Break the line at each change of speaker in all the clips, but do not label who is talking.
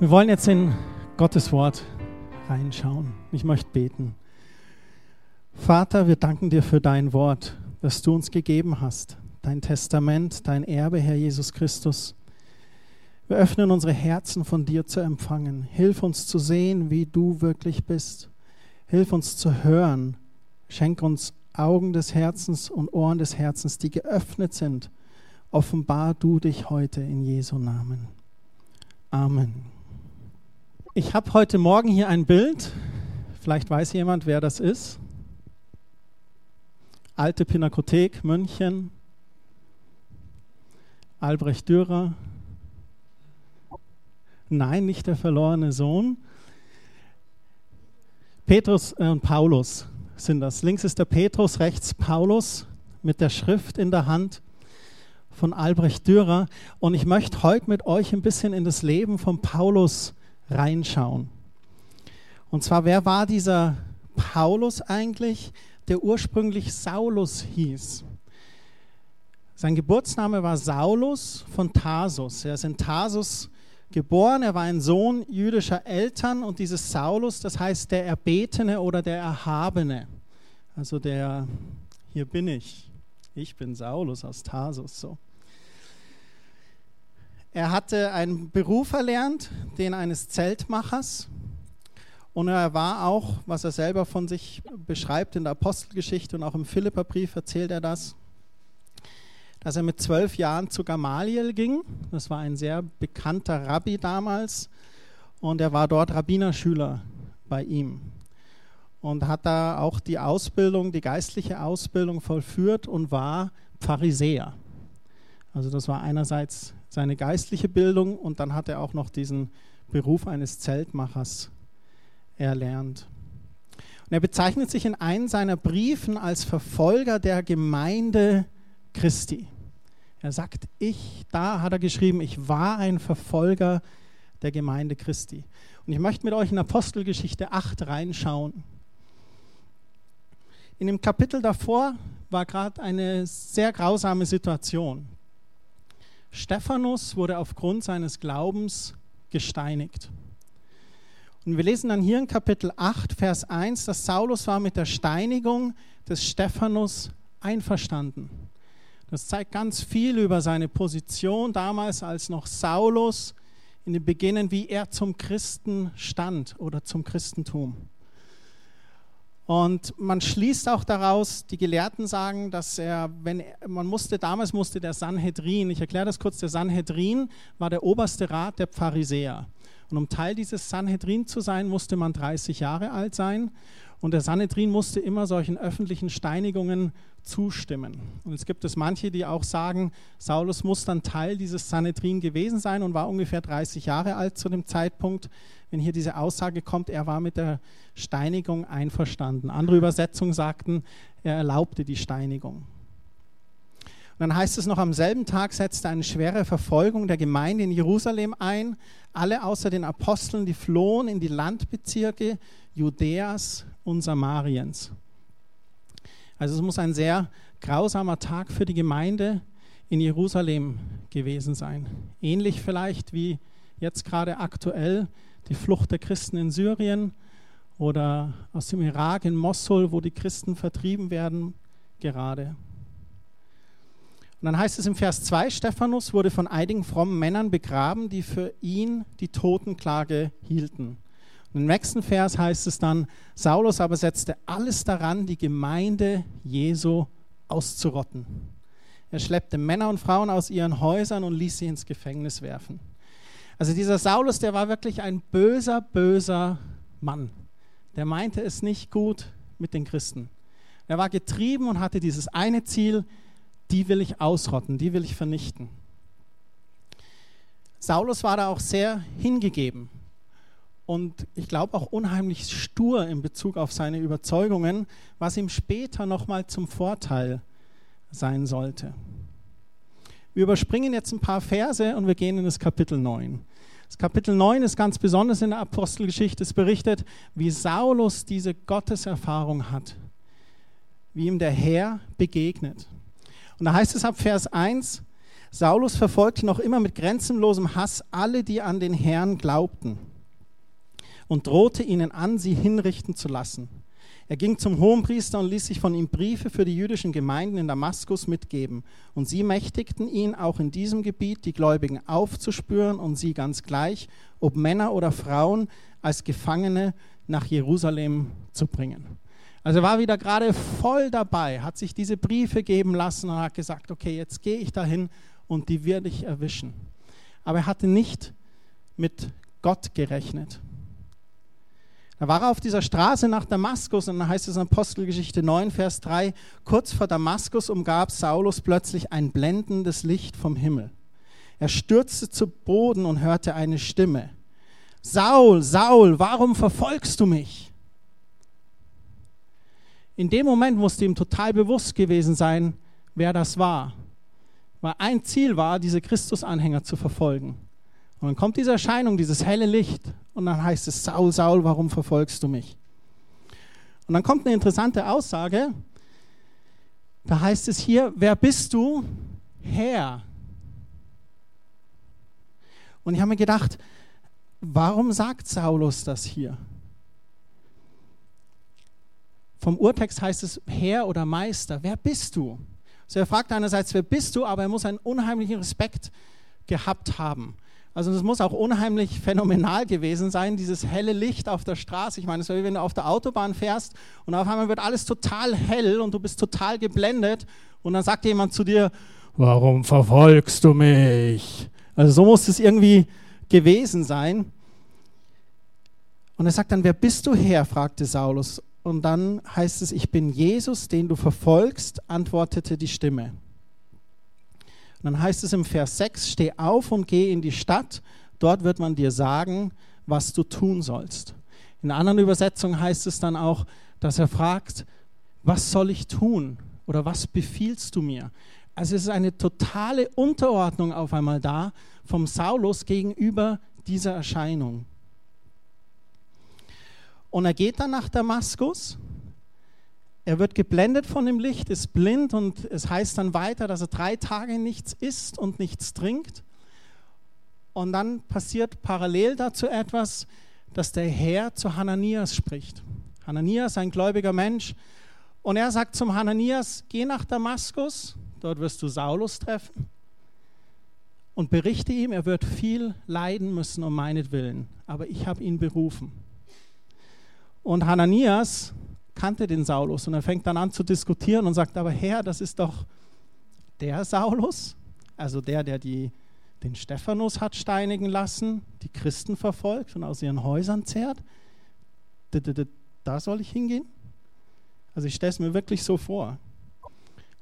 Wir wollen jetzt in Gottes Wort reinschauen. Ich möchte beten. Vater, wir danken dir für dein Wort, das du uns gegeben hast, dein Testament, dein Erbe, Herr Jesus Christus. Wir öffnen unsere Herzen von dir zu empfangen. Hilf uns zu sehen, wie du wirklich bist. Hilf uns zu hören. Schenk uns Augen des Herzens und Ohren des Herzens, die geöffnet sind. Offenbar du dich heute in Jesu Namen. Amen. Ich habe heute Morgen hier ein Bild. Vielleicht weiß jemand, wer das ist. Alte Pinakothek München. Albrecht Dürer. Nein, nicht der verlorene Sohn. Petrus äh, und Paulus sind das. Links ist der Petrus, rechts Paulus mit der Schrift in der Hand von Albrecht Dürer. Und ich möchte heute mit euch ein bisschen in das Leben von Paulus reinschauen. Und zwar, wer war dieser Paulus eigentlich, der ursprünglich Saulus hieß? Sein Geburtsname war Saulus von Tarsus. Er ist in Tarsus geboren. Er war ein Sohn jüdischer Eltern und dieses Saulus, das heißt der Erbetene oder der Erhabene. Also der, hier bin ich. Ich bin Saulus aus Tarsus. So. Er hatte einen Beruf erlernt, den eines Zeltmachers. Und er war auch, was er selber von sich beschreibt in der Apostelgeschichte und auch im Philipperbrief erzählt er das, dass er mit zwölf Jahren zu Gamaliel ging. Das war ein sehr bekannter Rabbi damals. Und er war dort Rabbinerschüler bei ihm. Und hat da auch die Ausbildung, die geistliche Ausbildung vollführt und war Pharisäer. Also das war einerseits seine geistliche Bildung und dann hat er auch noch diesen Beruf eines Zeltmachers erlernt. Und er bezeichnet sich in einem seiner Briefen als Verfolger der Gemeinde Christi. Er sagt, ich, da hat er geschrieben, ich war ein Verfolger der Gemeinde Christi. Und ich möchte mit euch in Apostelgeschichte 8 reinschauen. In dem Kapitel davor war gerade eine sehr grausame Situation. Stephanus wurde aufgrund seines Glaubens gesteinigt. Und wir lesen dann hier in Kapitel 8, Vers 1, dass Saulus war mit der Steinigung des Stephanus einverstanden. Das zeigt ganz viel über seine Position damals als noch Saulus in den Beginnen, wie er zum Christen stand oder zum Christentum. Und man schließt auch daraus, die Gelehrten sagen, dass er, wenn man musste, damals musste der Sanhedrin, ich erkläre das kurz, der Sanhedrin war der oberste Rat der Pharisäer. Und um Teil dieses Sanhedrin zu sein, musste man 30 Jahre alt sein. Und der Sanhedrin musste immer solchen öffentlichen Steinigungen zustimmen. Und es gibt es manche, die auch sagen, Saulus muss dann Teil dieses Sanhedrin gewesen sein und war ungefähr 30 Jahre alt zu dem Zeitpunkt, wenn hier diese Aussage kommt, er war mit der Steinigung einverstanden. Andere Übersetzungen sagten, er erlaubte die Steinigung. Und dann heißt es noch, am selben Tag setzte eine schwere Verfolgung der Gemeinde in Jerusalem ein. Alle außer den Aposteln, die flohen in die Landbezirke Judäas und Samariens. Also es muss ein sehr grausamer Tag für die Gemeinde in Jerusalem gewesen sein. Ähnlich vielleicht wie jetzt gerade aktuell die Flucht der Christen in Syrien oder aus dem Irak in Mosul, wo die Christen vertrieben werden, gerade. Und dann heißt es im Vers 2, Stephanus wurde von einigen frommen Männern begraben, die für ihn die Totenklage hielten. Im nächsten Vers heißt es dann, Saulus aber setzte alles daran, die Gemeinde Jesu auszurotten. Er schleppte Männer und Frauen aus ihren Häusern und ließ sie ins Gefängnis werfen. Also dieser Saulus, der war wirklich ein böser, böser Mann. Der meinte es nicht gut mit den Christen. Er war getrieben und hatte dieses eine Ziel, die will ich ausrotten, die will ich vernichten. Saulus war da auch sehr hingegeben und ich glaube auch unheimlich stur in Bezug auf seine Überzeugungen, was ihm später nochmal zum Vorteil sein sollte. Wir überspringen jetzt ein paar Verse und wir gehen in das Kapitel 9. Das Kapitel 9 ist ganz besonders in der Apostelgeschichte. Es berichtet, wie Saulus diese Gotteserfahrung hat, wie ihm der Herr begegnet. Und da heißt es ab Vers 1, Saulus verfolgte noch immer mit grenzenlosem Hass alle, die an den Herrn glaubten und drohte ihnen an, sie hinrichten zu lassen. Er ging zum Hohenpriester und ließ sich von ihm Briefe für die jüdischen Gemeinden in Damaskus mitgeben. Und sie mächtigten ihn, auch in diesem Gebiet die Gläubigen aufzuspüren und sie ganz gleich, ob Männer oder Frauen, als Gefangene nach Jerusalem zu bringen. Also er war wieder gerade voll dabei, hat sich diese Briefe geben lassen und hat gesagt, okay, jetzt gehe ich dahin und die werde ich erwischen. Aber er hatte nicht mit Gott gerechnet. Da war er auf dieser Straße nach Damaskus und dann heißt es in Apostelgeschichte 9, Vers 3, kurz vor Damaskus umgab Saulus plötzlich ein blendendes Licht vom Himmel. Er stürzte zu Boden und hörte eine Stimme. Saul, Saul, warum verfolgst du mich? In dem Moment musste ihm total bewusst gewesen sein, wer das war. Weil ein Ziel war, diese Christusanhänger zu verfolgen. Und dann kommt diese Erscheinung, dieses helle Licht. Und dann heißt es, Saul, Saul, warum verfolgst du mich? Und dann kommt eine interessante Aussage. Da heißt es hier, wer bist du? Herr. Und ich habe mir gedacht, warum sagt Saulus das hier? Vom Urtext heißt es Herr oder Meister. Wer bist du? Also er fragt einerseits, wer bist du, aber er muss einen unheimlichen Respekt gehabt haben. Also es muss auch unheimlich phänomenal gewesen sein, dieses helle Licht auf der Straße. Ich meine, es ist wie wenn du auf der Autobahn fährst und auf einmal wird alles total hell und du bist total geblendet und dann sagt jemand zu dir, warum verfolgst du mich? Also so muss es irgendwie gewesen sein. Und er sagt dann, wer bist du her? fragte Saulus. Und dann heißt es, ich bin Jesus, den du verfolgst, antwortete die Stimme. Und dann heißt es im Vers 6, steh auf und geh in die Stadt, dort wird man dir sagen, was du tun sollst. In einer anderen Übersetzung heißt es dann auch, dass er fragt, was soll ich tun oder was befiehlst du mir? Also es ist eine totale Unterordnung auf einmal da vom Saulus gegenüber dieser Erscheinung. Und er geht dann nach Damaskus er wird geblendet von dem Licht, ist blind und es heißt dann weiter, dass er drei Tage nichts isst und nichts trinkt. Und dann passiert parallel dazu etwas, dass der Herr zu Hananias spricht. Hananias, ein gläubiger Mensch, und er sagt zum Hananias, geh nach Damaskus, dort wirst du Saulus treffen und berichte ihm, er wird viel leiden müssen um meinetwillen, aber ich habe ihn berufen. Und Hananias kannte den Saulus und er fängt dann an zu diskutieren und sagt, aber Herr, das ist doch der Saulus, also der, der die, den Stephanus hat steinigen lassen, die Christen verfolgt und aus ihren Häusern zehrt. Da soll ich hingehen? Also ich stelle es mir wirklich so vor.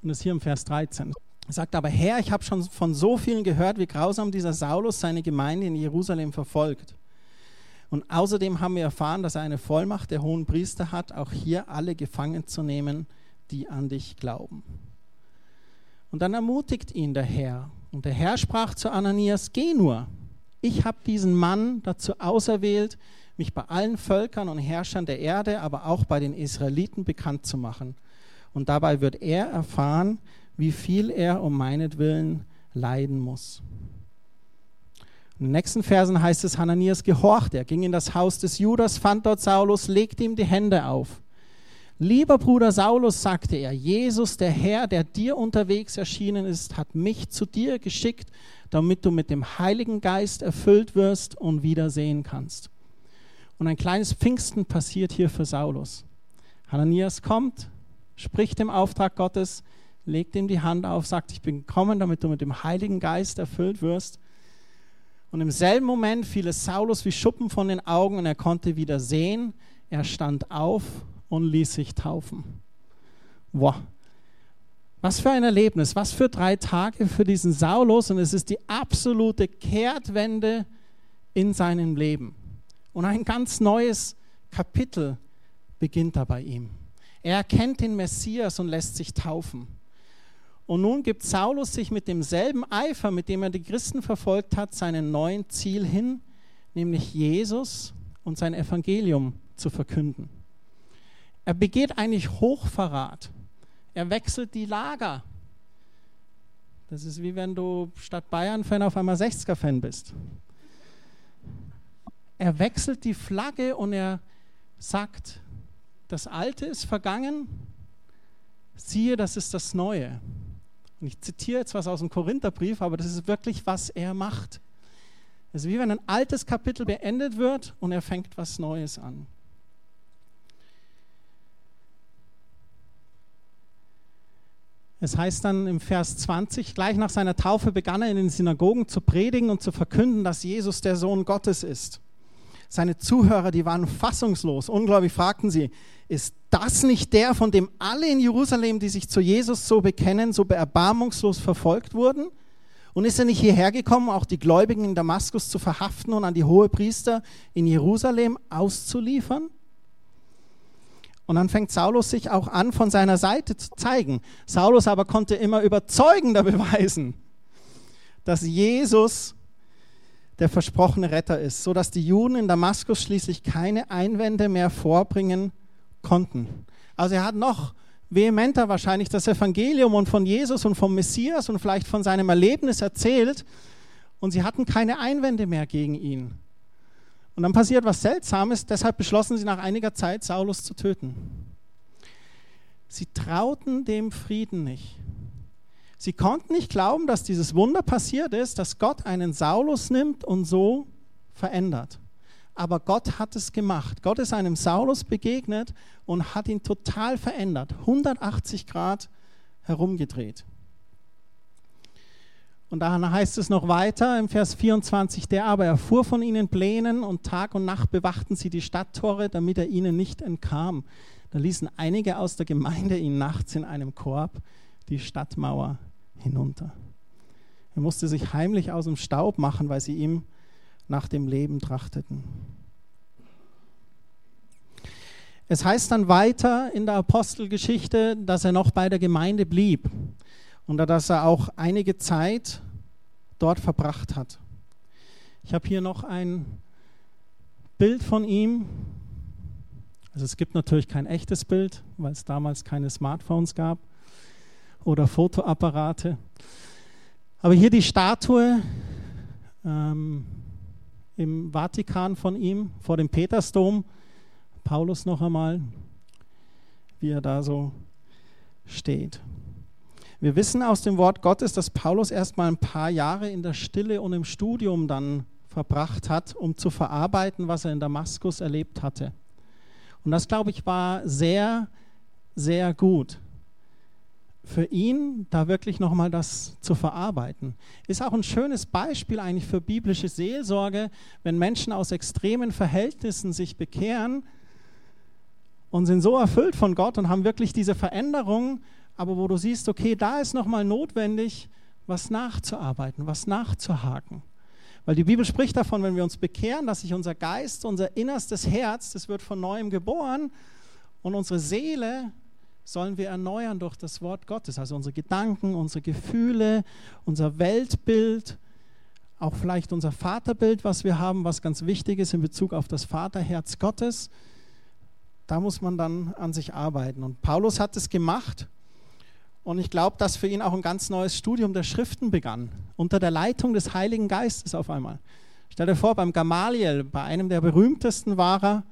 Und das hier im Vers 13. Er sagt aber, Herr, ich habe schon von so vielen gehört, wie grausam dieser Saulus seine Gemeinde in Jerusalem verfolgt. Und außerdem haben wir erfahren, dass er eine Vollmacht der hohen Priester hat, auch hier alle gefangen zu nehmen, die an dich glauben. Und dann ermutigt ihn der Herr. Und der Herr sprach zu Ananias, geh nur. Ich habe diesen Mann dazu auserwählt, mich bei allen Völkern und Herrschern der Erde, aber auch bei den Israeliten bekannt zu machen. Und dabei wird er erfahren, wie viel er um meinetwillen leiden muss. In den nächsten Versen heißt es, Hananias gehorchte. Er ging in das Haus des Judas, fand dort Saulus, legte ihm die Hände auf. Lieber Bruder Saulus, sagte er, Jesus, der Herr, der dir unterwegs erschienen ist, hat mich zu dir geschickt, damit du mit dem Heiligen Geist erfüllt wirst und wiedersehen kannst. Und ein kleines Pfingsten passiert hier für Saulus. Hananias kommt, spricht im Auftrag Gottes, legt ihm die Hand auf, sagt, ich bin gekommen, damit du mit dem Heiligen Geist erfüllt wirst. Und im selben Moment fiel es Saulus wie Schuppen von den Augen und er konnte wieder sehen. Er stand auf und ließ sich taufen. Wow. Was für ein Erlebnis, was für drei Tage für diesen Saulus und es ist die absolute Kehrtwende in seinem Leben. Und ein ganz neues Kapitel beginnt da bei ihm. Er erkennt den Messias und lässt sich taufen. Und nun gibt Saulus sich mit demselben Eifer, mit dem er die Christen verfolgt hat, seinem neuen Ziel hin, nämlich Jesus und sein Evangelium zu verkünden. Er begeht eigentlich Hochverrat. Er wechselt die Lager. Das ist wie wenn du statt Bayern-Fan auf einmal 60er-Fan bist. Er wechselt die Flagge und er sagt, das Alte ist vergangen, siehe, das ist das Neue. Und ich zitiere jetzt was aus dem Korintherbrief, aber das ist wirklich, was er macht. Es ist wie wenn ein altes Kapitel beendet wird und er fängt was Neues an. Es heißt dann im Vers 20, gleich nach seiner Taufe begann er in den Synagogen zu predigen und zu verkünden, dass Jesus der Sohn Gottes ist. Seine Zuhörer, die waren fassungslos, ungläubig fragten sie, ist das nicht der, von dem alle in Jerusalem, die sich zu Jesus so bekennen, so erbarmungslos verfolgt wurden? Und ist er nicht hierher gekommen, auch die Gläubigen in Damaskus zu verhaften und an die Hohepriester in Jerusalem auszuliefern? Und dann fängt Saulus sich auch an, von seiner Seite zu zeigen. Saulus aber konnte immer überzeugender beweisen, dass Jesus der versprochene Retter ist, sodass die Juden in Damaskus schließlich keine Einwände mehr vorbringen konnten. Also er hat noch vehementer wahrscheinlich das Evangelium und von Jesus und vom Messias und vielleicht von seinem Erlebnis erzählt und sie hatten keine Einwände mehr gegen ihn. Und dann passiert was Seltsames, deshalb beschlossen sie nach einiger Zeit, Saulus zu töten. Sie trauten dem Frieden nicht. Sie konnten nicht glauben, dass dieses Wunder passiert ist, dass Gott einen Saulus nimmt und so verändert. Aber Gott hat es gemacht. Gott ist einem Saulus begegnet und hat ihn total verändert, 180 Grad herumgedreht. Und dann heißt es noch weiter im Vers 24, der aber erfuhr von ihnen Plänen und Tag und Nacht bewachten sie die Stadttore, damit er ihnen nicht entkam. Da ließen einige aus der Gemeinde ihn nachts in einem Korb die Stadtmauer hinunter. Er musste sich heimlich aus dem Staub machen, weil sie ihm nach dem Leben trachteten. Es heißt dann weiter in der Apostelgeschichte, dass er noch bei der Gemeinde blieb und dass er auch einige Zeit dort verbracht hat. Ich habe hier noch ein Bild von ihm. Also es gibt natürlich kein echtes Bild, weil es damals keine Smartphones gab oder Fotoapparate. Aber hier die Statue ähm, im Vatikan von ihm vor dem Petersdom. Paulus noch einmal, wie er da so steht. Wir wissen aus dem Wort Gottes, dass Paulus erst mal ein paar Jahre in der Stille und im Studium dann verbracht hat, um zu verarbeiten, was er in Damaskus erlebt hatte. Und das, glaube ich, war sehr, sehr gut für ihn, da wirklich nochmal das zu verarbeiten. Ist auch ein schönes Beispiel eigentlich für biblische Seelsorge, wenn Menschen aus extremen Verhältnissen sich bekehren und sind so erfüllt von Gott und haben wirklich diese Veränderung aber wo du siehst, okay, da ist nochmal notwendig, was nachzuarbeiten, was nachzuhaken. Weil die Bibel spricht davon, wenn wir uns bekehren, dass sich unser Geist, unser innerstes Herz, das wird von neuem geboren und unsere Seele sollen wir erneuern durch das Wort Gottes. Also unsere Gedanken, unsere Gefühle, unser Weltbild, auch vielleicht unser Vaterbild, was wir haben, was ganz wichtig ist in Bezug auf das Vaterherz Gottes. Da muss man dann an sich arbeiten. Und Paulus hat es gemacht und ich glaube, dass für ihn auch ein ganz neues Studium der Schriften begann, unter der Leitung des Heiligen Geistes auf einmal. Stell dir vor, beim Gamaliel, bei einem der berühmtesten war er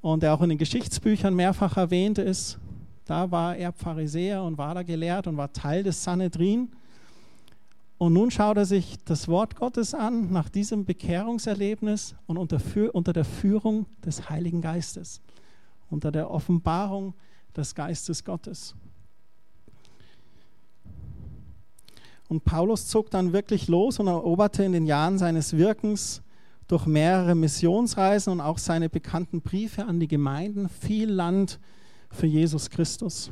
und der auch in den Geschichtsbüchern mehrfach erwähnt ist, da war er Pharisäer und war da gelehrt und war Teil des Sanhedrin. Und nun schaut er sich das Wort Gottes an nach diesem Bekehrungserlebnis und unter, unter der Führung des Heiligen Geistes, unter der Offenbarung des Geistes Gottes. Und Paulus zog dann wirklich los und eroberte in den Jahren seines Wirkens durch mehrere Missionsreisen und auch seine bekannten Briefe an die Gemeinden viel Land für Jesus Christus.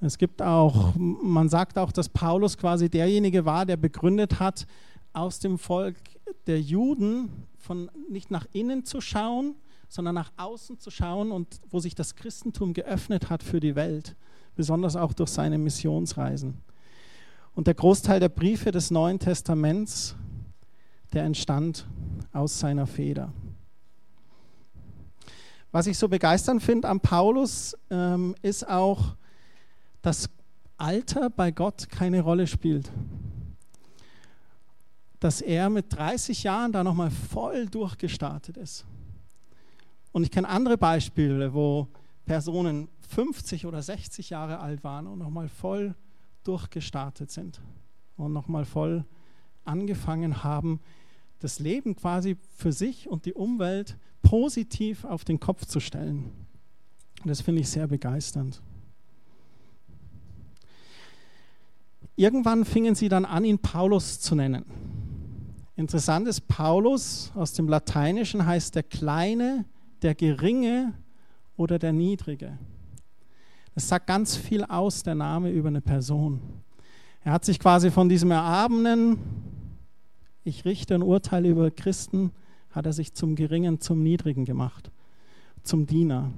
Es gibt auch, man sagt auch, dass Paulus quasi derjenige war, der begründet hat, aus dem Volk der Juden von nicht nach innen zu schauen, sondern nach außen zu schauen und wo sich das Christentum geöffnet hat für die Welt, besonders auch durch seine Missionsreisen. Und der Großteil der Briefe des Neuen Testaments, der entstand aus seiner Feder. Was ich so begeisternd finde am Paulus, ähm, ist auch, dass Alter bei Gott keine Rolle spielt. Dass er mit 30 Jahren da nochmal voll durchgestartet ist. Und ich kenne andere Beispiele, wo Personen 50 oder 60 Jahre alt waren und nochmal voll durchgestartet sind und nochmal voll angefangen haben, das Leben quasi für sich und die Umwelt positiv auf den Kopf zu stellen. Und das finde ich sehr begeisternd. Irgendwann fingen sie dann an, ihn Paulus zu nennen. Interessant ist, Paulus aus dem Lateinischen heißt der Kleine, der Geringe oder der Niedrige. Das sagt ganz viel aus, der Name über eine Person. Er hat sich quasi von diesem erhabenen, ich richte ein Urteil über Christen, hat er sich zum Geringen, zum Niedrigen gemacht, zum Diener.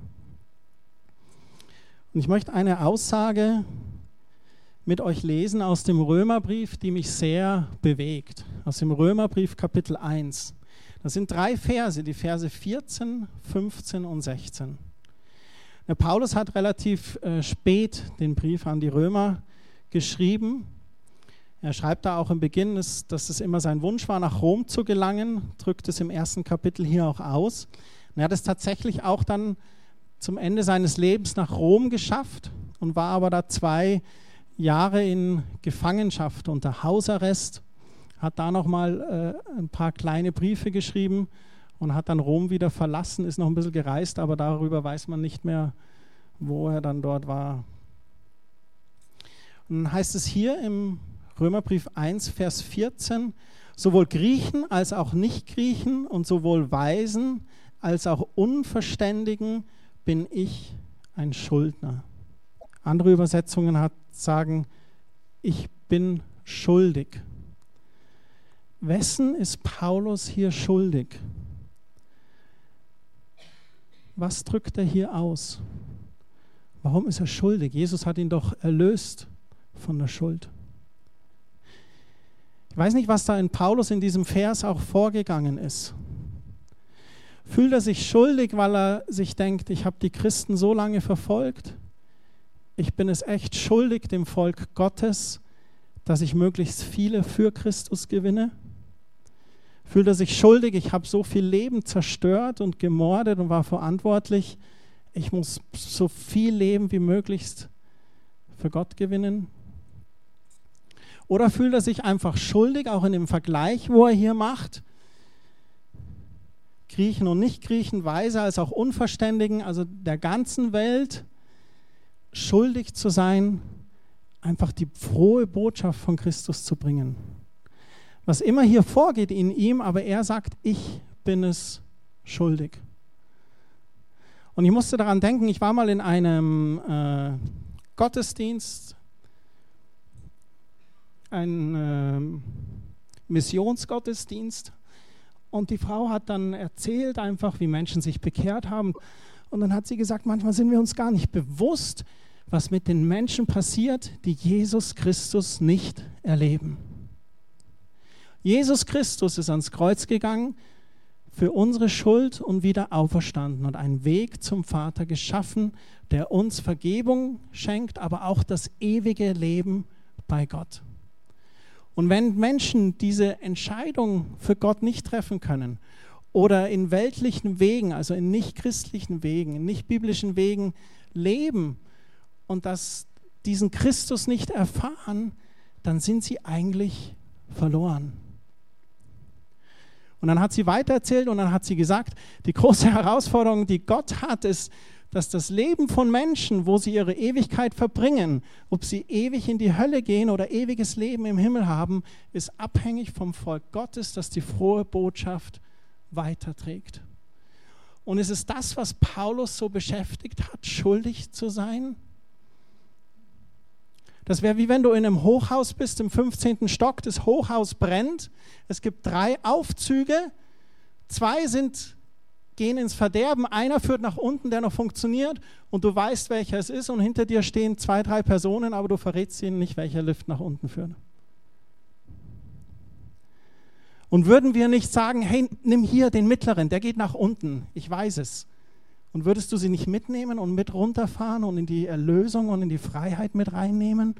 Und ich möchte eine Aussage mit euch lesen aus dem Römerbrief, die mich sehr bewegt. Aus dem Römerbrief Kapitel 1. Das sind drei Verse, die Verse 14, 15 und 16. Der Paulus hat relativ äh, spät den Brief an die Römer geschrieben er schreibt da auch im Beginn, dass, dass es immer sein Wunsch war, nach Rom zu gelangen, drückt es im ersten Kapitel hier auch aus. Und er hat es tatsächlich auch dann zum Ende seines Lebens nach Rom geschafft und war aber da zwei Jahre in Gefangenschaft unter Hausarrest, hat da nochmal äh, ein paar kleine Briefe geschrieben und hat dann Rom wieder verlassen, ist noch ein bisschen gereist, aber darüber weiß man nicht mehr, wo er dann dort war. Und dann heißt es hier im Römerbrief 1, Vers 14, sowohl Griechen als auch Nichtgriechen und sowohl Weisen als auch Unverständigen bin ich ein Schuldner. Andere Übersetzungen hat, sagen, ich bin schuldig. Wessen ist Paulus hier schuldig? Was drückt er hier aus? Warum ist er schuldig? Jesus hat ihn doch erlöst von der Schuld. Ich weiß nicht, was da in Paulus in diesem Vers auch vorgegangen ist. Fühlt er sich schuldig, weil er sich denkt, ich habe die Christen so lange verfolgt? Ich bin es echt schuldig dem Volk Gottes, dass ich möglichst viele für Christus gewinne? Fühlt er sich schuldig, ich habe so viel Leben zerstört und gemordet und war verantwortlich, ich muss so viel Leben wie möglichst für Gott gewinnen? Oder fühlt er sich einfach schuldig, auch in dem Vergleich, wo er hier macht? Griechen und Nicht-Griechen, Weise als auch Unverständigen, also der ganzen Welt schuldig zu sein, einfach die frohe Botschaft von Christus zu bringen. Was immer hier vorgeht in ihm, aber er sagt, ich bin es schuldig. Und ich musste daran denken, ich war mal in einem äh, Gottesdienst ein äh, Missionsgottesdienst und die Frau hat dann erzählt einfach, wie Menschen sich bekehrt haben. Und dann hat sie gesagt, manchmal sind wir uns gar nicht bewusst, was mit den Menschen passiert, die Jesus Christus nicht erleben. Jesus Christus ist ans Kreuz gegangen, für unsere Schuld und wieder auferstanden und einen Weg zum Vater geschaffen, der uns Vergebung schenkt, aber auch das ewige Leben bei Gott. Und wenn Menschen diese Entscheidung für Gott nicht treffen können oder in weltlichen Wegen, also in nicht christlichen Wegen, in nicht biblischen Wegen leben und das, diesen Christus nicht erfahren, dann sind sie eigentlich verloren. Und dann hat sie weitererzählt und dann hat sie gesagt, die große Herausforderung, die Gott hat, ist, dass das Leben von Menschen, wo sie ihre Ewigkeit verbringen, ob sie ewig in die Hölle gehen oder ewiges Leben im Himmel haben, ist abhängig vom Volk Gottes, das die frohe Botschaft weiterträgt. Und ist es das, was Paulus so beschäftigt hat, schuldig zu sein? Das wäre wie wenn du in einem Hochhaus bist, im 15. Stock, das Hochhaus brennt. Es gibt drei Aufzüge. Zwei sind gehen ins Verderben. Einer führt nach unten, der noch funktioniert und du weißt, welcher es ist und hinter dir stehen zwei, drei Personen, aber du verrätst ihnen nicht, welcher Lift nach unten führt. Und würden wir nicht sagen, hey, nimm hier den mittleren, der geht nach unten, ich weiß es. Und würdest du sie nicht mitnehmen und mit runterfahren und in die Erlösung und in die Freiheit mit reinnehmen?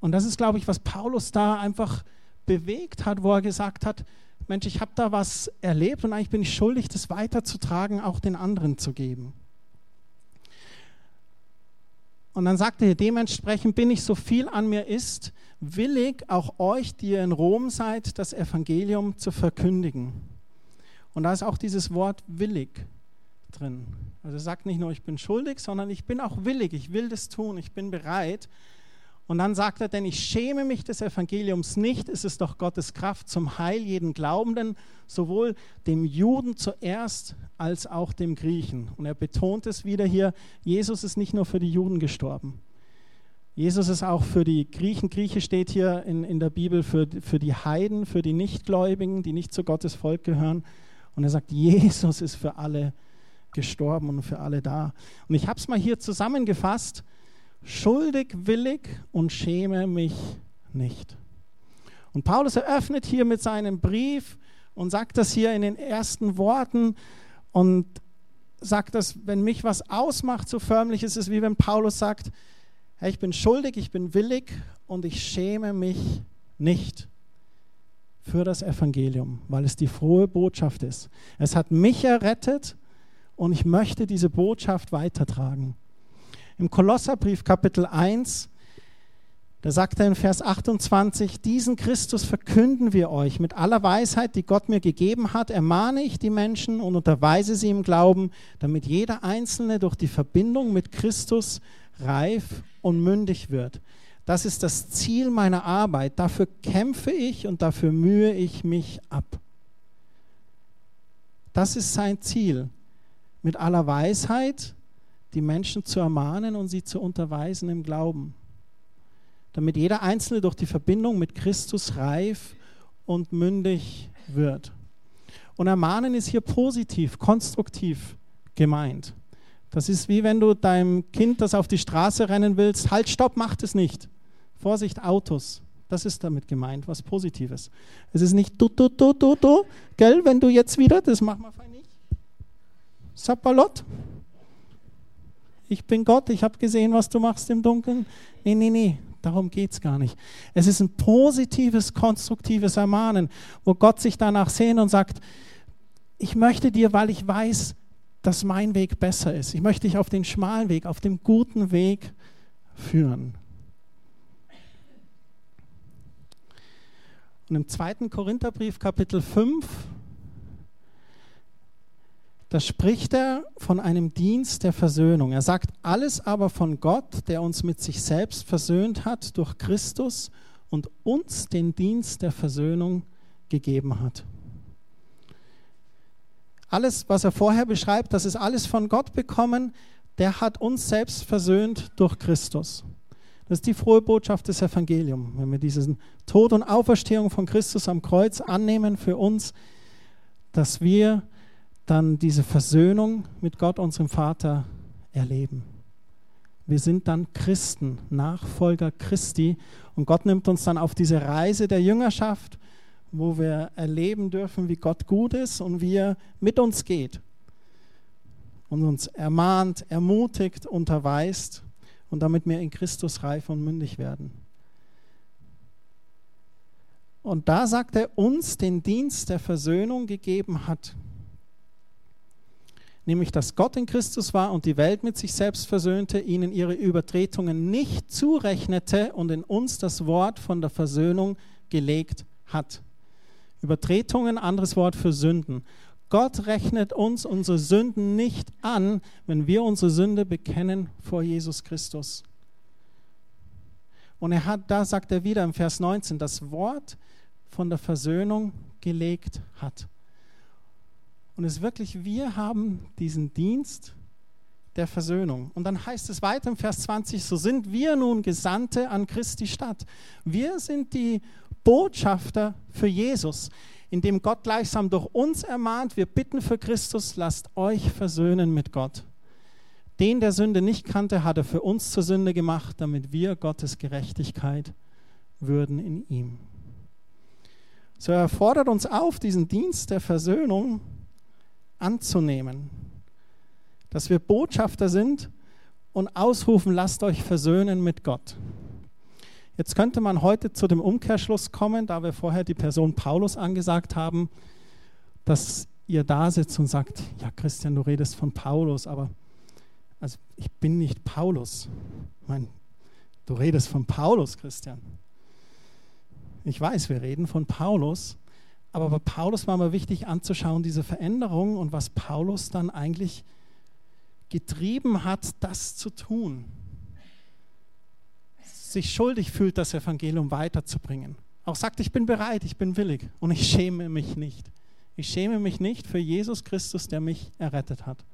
Und das ist, glaube ich, was Paulus da einfach bewegt hat, wo er gesagt hat, Mensch, ich habe da was erlebt und eigentlich bin ich schuldig, das weiterzutragen, auch den anderen zu geben. Und dann sagte er, dementsprechend bin ich so viel an mir ist, willig auch euch, die ihr in Rom seid, das Evangelium zu verkündigen. Und da ist auch dieses Wort willig drin. Also sagt nicht nur, ich bin schuldig, sondern ich bin auch willig, ich will das tun, ich bin bereit. Und dann sagt er, denn ich schäme mich des Evangeliums nicht, es ist doch Gottes Kraft zum Heil jeden Glaubenden, sowohl dem Juden zuerst als auch dem Griechen. Und er betont es wieder hier, Jesus ist nicht nur für die Juden gestorben. Jesus ist auch für die Griechen. Grieche steht hier in, in der Bibel für, für die Heiden, für die Nichtgläubigen, die nicht zu Gottes Volk gehören. Und er sagt, Jesus ist für alle gestorben und für alle da. Und ich habe es mal hier zusammengefasst schuldig, willig und schäme mich nicht. Und Paulus eröffnet hier mit seinem Brief und sagt das hier in den ersten Worten und sagt das, wenn mich was ausmacht, so förmlich ist es, wie wenn Paulus sagt, hey, ich bin schuldig, ich bin willig und ich schäme mich nicht für das Evangelium, weil es die frohe Botschaft ist. Es hat mich errettet und ich möchte diese Botschaft weitertragen. Im Kolosserbrief Kapitel 1, da sagt er in Vers 28, diesen Christus verkünden wir euch mit aller Weisheit, die Gott mir gegeben hat, ermahne ich die Menschen und unterweise sie im Glauben, damit jeder Einzelne durch die Verbindung mit Christus reif und mündig wird. Das ist das Ziel meiner Arbeit. Dafür kämpfe ich und dafür mühe ich mich ab. Das ist sein Ziel. Mit aller Weisheit die Menschen zu ermahnen und sie zu unterweisen im Glauben, damit jeder Einzelne durch die Verbindung mit Christus reif und mündig wird. Und ermahnen ist hier positiv, konstruktiv gemeint. Das ist wie wenn du deinem Kind, das auf die Straße rennen willst, halt, stopp, macht es nicht. Vorsicht, Autos. Das ist damit gemeint, was Positives. Es ist nicht du, du, du, du, du, gell, wenn du jetzt wieder, das machen wir fein nicht. Sapalot, ich bin Gott, ich habe gesehen, was du machst im Dunkeln. Nee, nee, nee, darum geht es gar nicht. Es ist ein positives, konstruktives Ermahnen, wo Gott sich danach sehnt und sagt, ich möchte dir, weil ich weiß, dass mein Weg besser ist. Ich möchte dich auf den schmalen Weg, auf dem guten Weg führen. Und im zweiten Korintherbrief, Kapitel 5, da spricht er von einem Dienst der Versöhnung. Er sagt, alles aber von Gott, der uns mit sich selbst versöhnt hat durch Christus und uns den Dienst der Versöhnung gegeben hat. Alles, was er vorher beschreibt, das ist alles von Gott bekommen, der hat uns selbst versöhnt durch Christus. Das ist die frohe Botschaft des Evangeliums. Wenn wir diesen Tod und Auferstehung von Christus am Kreuz annehmen für uns, dass wir dann diese Versöhnung mit Gott, unserem Vater, erleben. Wir sind dann Christen, Nachfolger Christi und Gott nimmt uns dann auf diese Reise der Jüngerschaft, wo wir erleben dürfen, wie Gott gut ist und wie er mit uns geht und uns ermahnt, ermutigt, unterweist und damit wir in Christus reif und mündig werden. Und da sagt er uns den Dienst der Versöhnung gegeben hat nämlich dass Gott in Christus war und die Welt mit sich selbst versöhnte, ihnen ihre Übertretungen nicht zurechnete und in uns das Wort von der Versöhnung gelegt hat. Übertretungen, anderes Wort für Sünden. Gott rechnet uns unsere Sünden nicht an, wenn wir unsere Sünde bekennen vor Jesus Christus. Und er hat, da sagt er wieder im Vers 19, das Wort von der Versöhnung gelegt hat. Und es ist wirklich, wir haben diesen Dienst der Versöhnung. Und dann heißt es weiter im Vers 20, so sind wir nun Gesandte an Christi Stadt. Wir sind die Botschafter für Jesus, indem Gott gleichsam durch uns ermahnt, wir bitten für Christus, lasst euch versöhnen mit Gott. Den, der Sünde nicht kannte, hat er für uns zur Sünde gemacht, damit wir Gottes Gerechtigkeit würden in ihm. So er fordert uns auf, diesen Dienst der Versöhnung anzunehmen. Dass wir Botschafter sind und ausrufen, lasst euch versöhnen mit Gott. Jetzt könnte man heute zu dem Umkehrschluss kommen, da wir vorher die Person Paulus angesagt haben, dass ihr da sitzt und sagt, ja Christian, du redest von Paulus, aber also ich bin nicht Paulus. Ich meine, du redest von Paulus, Christian. Ich weiß, wir reden von Paulus, aber bei Paulus war mir wichtig anzuschauen, diese Veränderung und was Paulus dann eigentlich getrieben hat, das zu tun. Sich schuldig fühlt, das Evangelium weiterzubringen. Auch sagt, ich bin bereit, ich bin willig und ich schäme mich nicht. Ich schäme mich nicht für Jesus Christus, der mich errettet hat.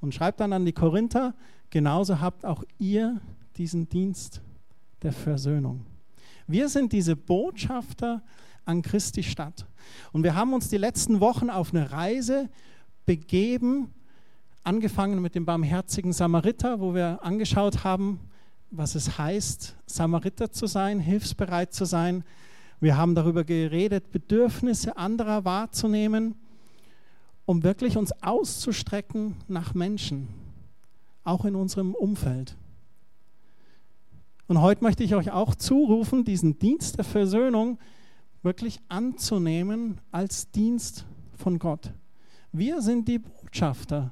Und schreibt dann an die Korinther, genauso habt auch ihr diesen Dienst der Versöhnung. Wir sind diese Botschafter an Christi Stadt. Und wir haben uns die letzten Wochen auf eine Reise begeben, angefangen mit dem barmherzigen Samariter, wo wir angeschaut haben, was es heißt, Samariter zu sein, hilfsbereit zu sein. Wir haben darüber geredet, Bedürfnisse anderer wahrzunehmen, um wirklich uns auszustrecken nach Menschen, auch in unserem Umfeld. Und heute möchte ich euch auch zurufen, diesen Dienst der Versöhnung wirklich anzunehmen als Dienst von Gott. Wir sind die Botschafter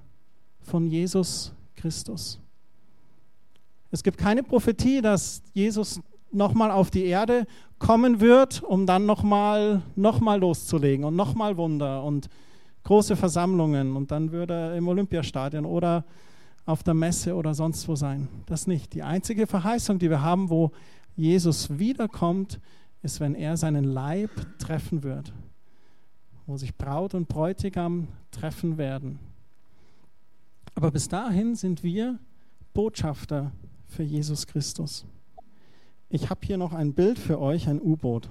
von Jesus Christus. Es gibt keine Prophetie, dass Jesus nochmal auf die Erde kommen wird, um dann nochmal noch mal loszulegen und nochmal Wunder und große Versammlungen und dann würde er im Olympiastadion oder auf der Messe oder sonst wo sein. Das nicht. Die einzige Verheißung, die wir haben, wo Jesus wiederkommt, ist, wenn er seinen Leib treffen wird, wo sich Braut und Bräutigam treffen werden. Aber bis dahin sind wir Botschafter für Jesus Christus. Ich habe hier noch ein Bild für euch, ein U-Boot.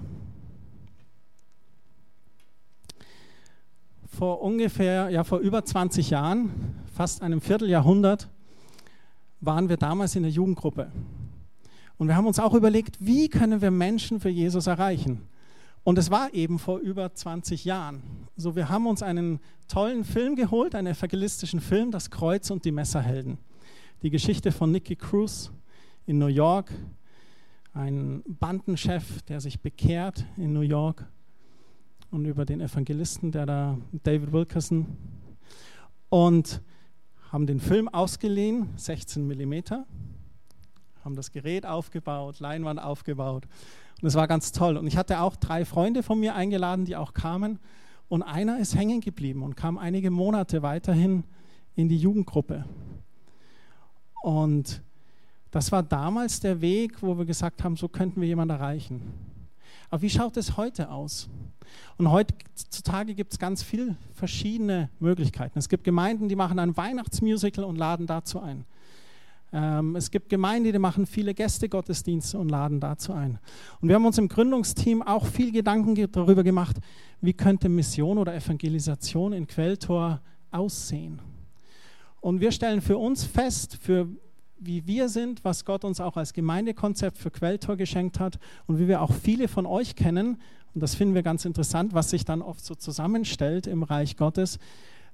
Vor ungefähr, ja vor über 20 Jahren, fast einem Vierteljahrhundert, waren wir damals in der Jugendgruppe. Und wir haben uns auch überlegt, wie können wir Menschen für Jesus erreichen? Und es war eben vor über 20 Jahren. So, wir haben uns einen tollen Film geholt, einen evangelistischen Film, Das Kreuz und die Messerhelden. Die Geschichte von Nicky Cruz in New York, ein Bandenchef, der sich bekehrt in New York und über den Evangelisten, der da, David Wilkerson. Und haben den Film ausgeliehen, 16 Millimeter, haben das Gerät aufgebaut, Leinwand aufgebaut und es war ganz toll. Und ich hatte auch drei Freunde von mir eingeladen, die auch kamen. Und einer ist hängen geblieben und kam einige Monate weiterhin in die Jugendgruppe. Und das war damals der Weg, wo wir gesagt haben, so könnten wir jemanden erreichen. Aber wie schaut es heute aus? Und heutzutage gibt es ganz viele verschiedene Möglichkeiten. Es gibt Gemeinden, die machen ein Weihnachtsmusical und laden dazu ein. Ähm, es gibt Gemeinden, die machen viele Gästegottesdienste und laden dazu ein. Und wir haben uns im Gründungsteam auch viel Gedanken darüber gemacht, wie könnte Mission oder Evangelisation in Quelltor aussehen. Und wir stellen für uns fest, für wie wir sind, was Gott uns auch als Gemeindekonzept für Quelltor geschenkt hat und wie wir auch viele von euch kennen, und das finden wir ganz interessant, was sich dann oft so zusammenstellt im Reich Gottes,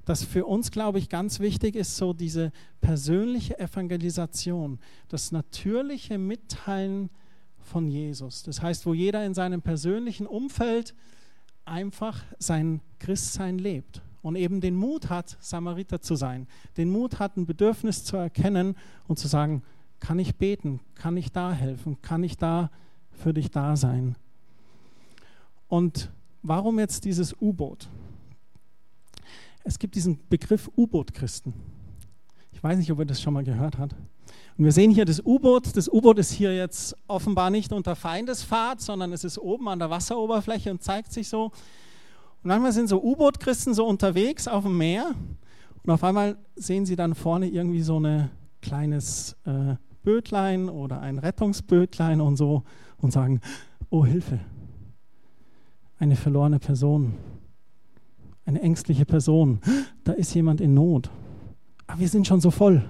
dass für uns, glaube ich, ganz wichtig ist, so diese persönliche Evangelisation, das natürliche Mitteilen von Jesus. Das heißt, wo jeder in seinem persönlichen Umfeld einfach sein Christsein lebt und eben den Mut hat, Samariter zu sein, den Mut hat, ein Bedürfnis zu erkennen und zu sagen, kann ich beten, kann ich da helfen, kann ich da für dich da sein. Und warum jetzt dieses U-Boot? Es gibt diesen Begriff U-Boot-Christen. Ich weiß nicht, ob ihr das schon mal gehört habt. Und wir sehen hier das U-Boot. Das U-Boot ist hier jetzt offenbar nicht unter Feindesfahrt, sondern es ist oben an der Wasseroberfläche und zeigt sich so. Und manchmal sind so U-Boot-Christen so unterwegs auf dem Meer und auf einmal sehen sie dann vorne irgendwie so ein kleines äh, Bötlein oder ein Rettungsbötlein und so und sagen, oh Hilfe, eine verlorene Person eine ängstliche Person. Da ist jemand in Not. Aber wir sind schon so voll.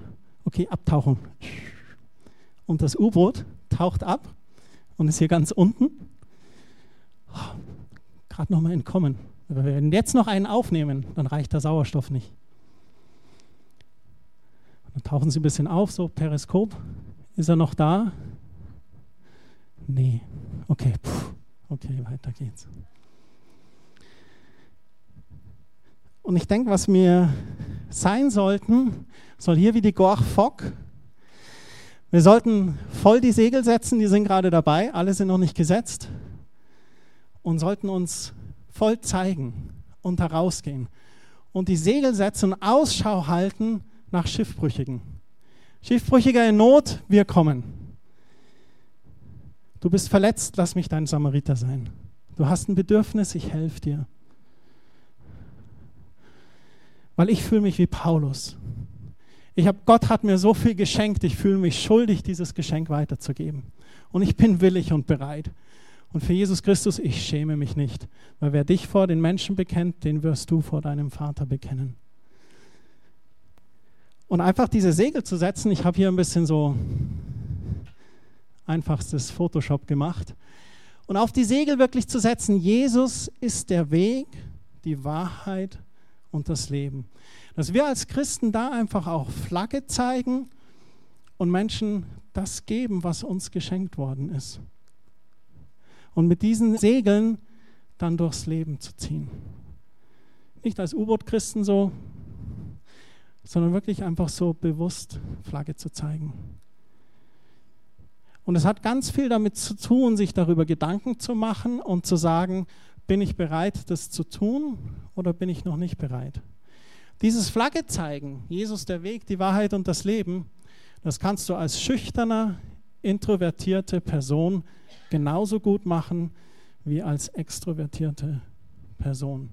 Okay, abtauchen. Und das U-Boot taucht ab und ist hier ganz unten. Oh, Gerade noch mal entkommen. wir werden jetzt noch einen aufnehmen, dann reicht der Sauerstoff nicht. dann tauchen sie ein bisschen auf, so Periskop. Ist er noch da? Nee. Okay, Puh. okay, weiter geht's. Und ich denke, was wir sein sollten, soll hier wie die Gorch Fock. Wir sollten voll die Segel setzen, die sind gerade dabei, alle sind noch nicht gesetzt. Und sollten uns voll zeigen und herausgehen. Und die Segel setzen und Ausschau halten nach Schiffbrüchigen. Schiffbrüchiger in Not, wir kommen. Du bist verletzt, lass mich dein Samariter sein. Du hast ein Bedürfnis, ich helfe dir. Weil ich fühle mich wie Paulus. Ich hab, Gott hat mir so viel geschenkt, ich fühle mich schuldig, dieses Geschenk weiterzugeben. Und ich bin willig und bereit. Und für Jesus Christus, ich schäme mich nicht. Weil wer dich vor den Menschen bekennt, den wirst du vor deinem Vater bekennen. Und einfach diese Segel zu setzen, ich habe hier ein bisschen so einfachstes Photoshop gemacht. Und auf die Segel wirklich zu setzen, Jesus ist der Weg, die Wahrheit und das Leben. Dass wir als Christen da einfach auch Flagge zeigen und Menschen das geben, was uns geschenkt worden ist. Und mit diesen Segeln dann durchs Leben zu ziehen. Nicht als U-Boot-Christen so, sondern wirklich einfach so bewusst Flagge zu zeigen. Und es hat ganz viel damit zu tun, sich darüber Gedanken zu machen und zu sagen, bin ich bereit, das zu tun oder bin ich noch nicht bereit? Dieses Flagge zeigen, Jesus der Weg, die Wahrheit und das Leben, das kannst du als schüchterner, introvertierte Person genauso gut machen wie als extrovertierte Person.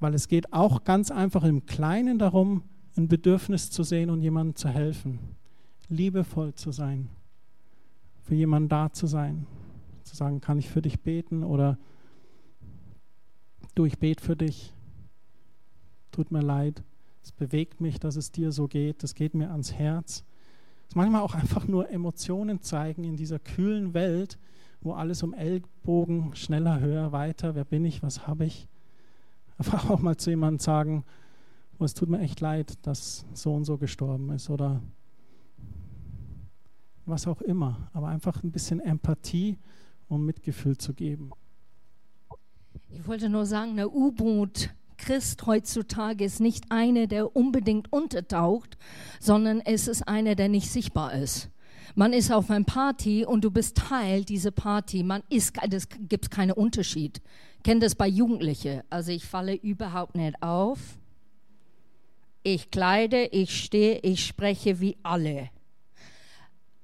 Weil es geht auch ganz einfach im Kleinen darum, ein Bedürfnis zu sehen und jemandem zu helfen, liebevoll zu sein für jemanden da zu sein. Zu sagen, kann ich für dich beten oder du, ich bete für dich. Tut mir leid. Es bewegt mich, dass es dir so geht. Das geht mir ans Herz. Es manchmal auch einfach nur Emotionen zeigen in dieser kühlen Welt, wo alles um Ellbogen, schneller, höher, weiter, wer bin ich, was habe ich. Einfach auch mal zu jemandem sagen, oh, es tut mir echt leid, dass so und so gestorben ist oder was auch immer, aber einfach ein bisschen Empathie und Mitgefühl zu geben.
Ich wollte nur sagen, eine U-Boot Christ heutzutage ist nicht eine, der unbedingt untertaucht, sondern es ist eine, der nicht sichtbar ist. Man ist auf einer Party und du bist Teil dieser Party. Man ist, das gibt keinen Unterschied. Kennt das bei Jugendlichen. Also ich falle überhaupt nicht auf. Ich kleide, ich stehe, ich spreche wie alle.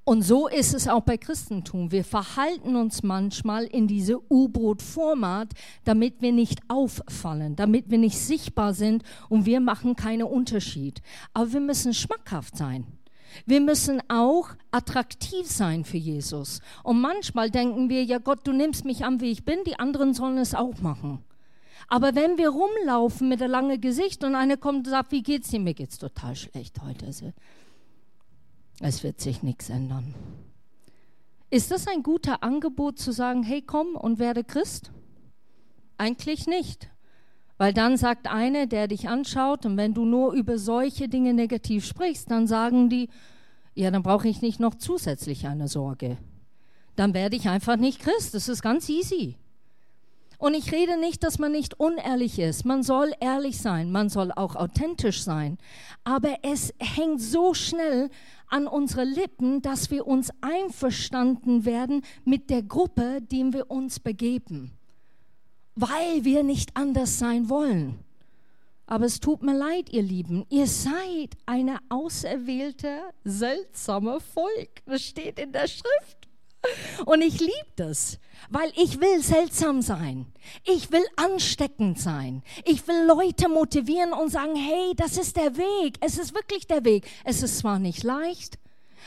Und so ist es auch bei Christentum. Wir verhalten uns manchmal in diese U-Boot-Format, damit wir nicht auffallen, damit wir nicht sichtbar sind und wir machen keinen Unterschied. Aber wir müssen schmackhaft sein. Wir müssen auch attraktiv sein für Jesus. Und manchmal denken wir, ja Gott, du nimmst mich an, wie ich bin, die anderen sollen es auch machen. Aber wenn wir rumlaufen mit einem langen Gesicht und einer kommt und sagt, wie geht's dir? Mir geht's total schlecht heute. Es wird sich nichts ändern. Ist das ein guter Angebot zu sagen, hey komm und werde Christ? Eigentlich nicht. Weil dann sagt einer, der dich anschaut, und wenn du nur über solche Dinge negativ sprichst, dann sagen die, ja, dann brauche ich nicht noch zusätzlich eine Sorge. Dann werde ich einfach nicht Christ. Das ist ganz easy. Und ich rede nicht, dass man nicht unehrlich ist. Man soll ehrlich sein, man soll auch authentisch sein. Aber es hängt so schnell an unsere Lippen, dass wir uns einverstanden werden mit der Gruppe, dem wir uns begeben, weil wir nicht anders sein wollen. Aber es tut mir leid, ihr Lieben, ihr seid eine auserwählte, seltsame Volk. Das steht in der Schrift. Und ich liebe das, weil ich will seltsam sein. Ich will ansteckend sein. Ich will Leute motivieren und sagen, hey, das ist der Weg. Es ist wirklich der Weg. Es ist zwar nicht leicht,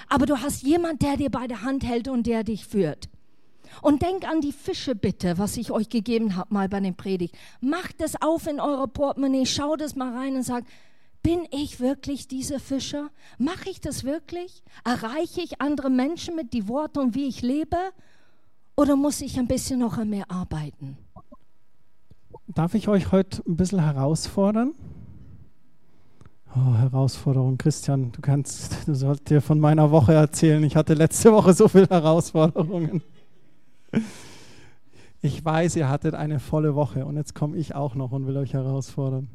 aber du hast jemand, der dir bei der Hand hält und der dich führt. Und denk an die Fische bitte, was ich euch gegeben habe mal bei den Predigt. Macht es auf in eure Portemonnaie, schaut es mal rein und sagt, bin ich wirklich dieser Fischer? Mache ich das wirklich? Erreiche ich andere Menschen mit die Worte und wie ich lebe? Oder muss ich ein bisschen noch mehr arbeiten?
Darf ich euch heute ein bisschen herausfordern? Oh, Herausforderung. Christian, du kannst, du sollst dir von meiner Woche erzählen. Ich hatte letzte Woche so viele Herausforderungen. Ich weiß, ihr hattet eine volle Woche und jetzt komme ich auch noch und will euch herausfordern.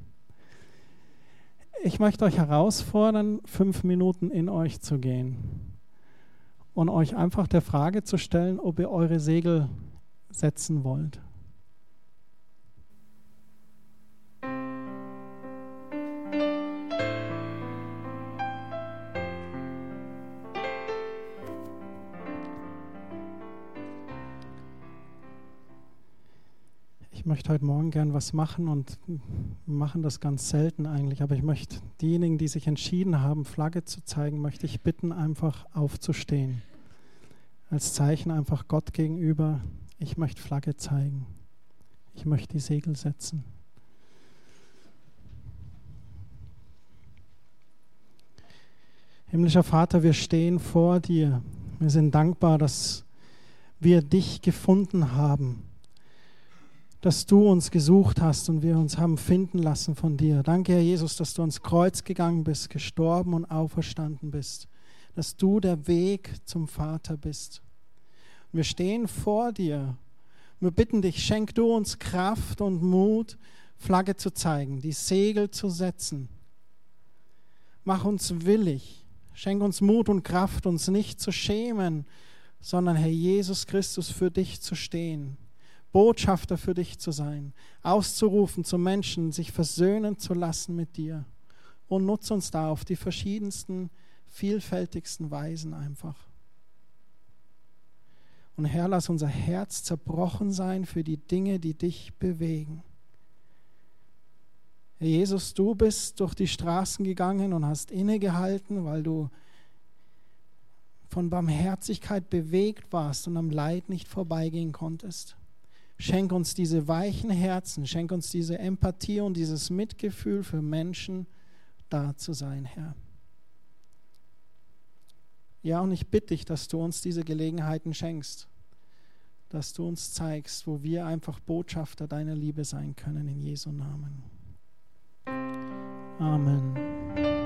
Ich möchte euch herausfordern, fünf Minuten in euch zu gehen und euch einfach der Frage zu stellen, ob ihr eure Segel setzen wollt. Möchte heute Morgen gern was machen und machen das ganz selten eigentlich, aber ich möchte diejenigen, die sich entschieden haben, Flagge zu zeigen, möchte ich bitten, einfach aufzustehen. Als Zeichen einfach Gott gegenüber, ich möchte Flagge zeigen. Ich möchte die Segel setzen. Himmlischer Vater, wir stehen vor dir. Wir sind dankbar, dass wir dich gefunden haben dass du uns gesucht hast und wir uns haben finden lassen von dir. Danke, Herr Jesus, dass du ans Kreuz gegangen bist, gestorben und auferstanden bist, dass du der Weg zum Vater bist. Wir stehen vor dir. Wir bitten dich, schenk du uns Kraft und Mut, Flagge zu zeigen, die Segel zu setzen. Mach uns willig. Schenk uns Mut und Kraft, uns nicht zu schämen, sondern Herr Jesus Christus für dich zu stehen Botschafter für dich zu sein, auszurufen zu Menschen, sich versöhnen zu lassen mit dir. Und nutze uns da auf die verschiedensten, vielfältigsten Weisen einfach. Und Herr, lass unser Herz zerbrochen sein für die Dinge, die dich bewegen. Herr Jesus, du bist durch die Straßen gegangen und hast innegehalten, weil du von Barmherzigkeit bewegt warst und am Leid nicht vorbeigehen konntest. Schenk uns diese weichen Herzen, schenk uns diese Empathie und dieses Mitgefühl für Menschen, da zu sein, Herr. Ja, und ich bitte dich, dass du uns diese Gelegenheiten schenkst, dass du uns zeigst, wo wir einfach Botschafter deiner Liebe sein können, in Jesu Namen. Amen.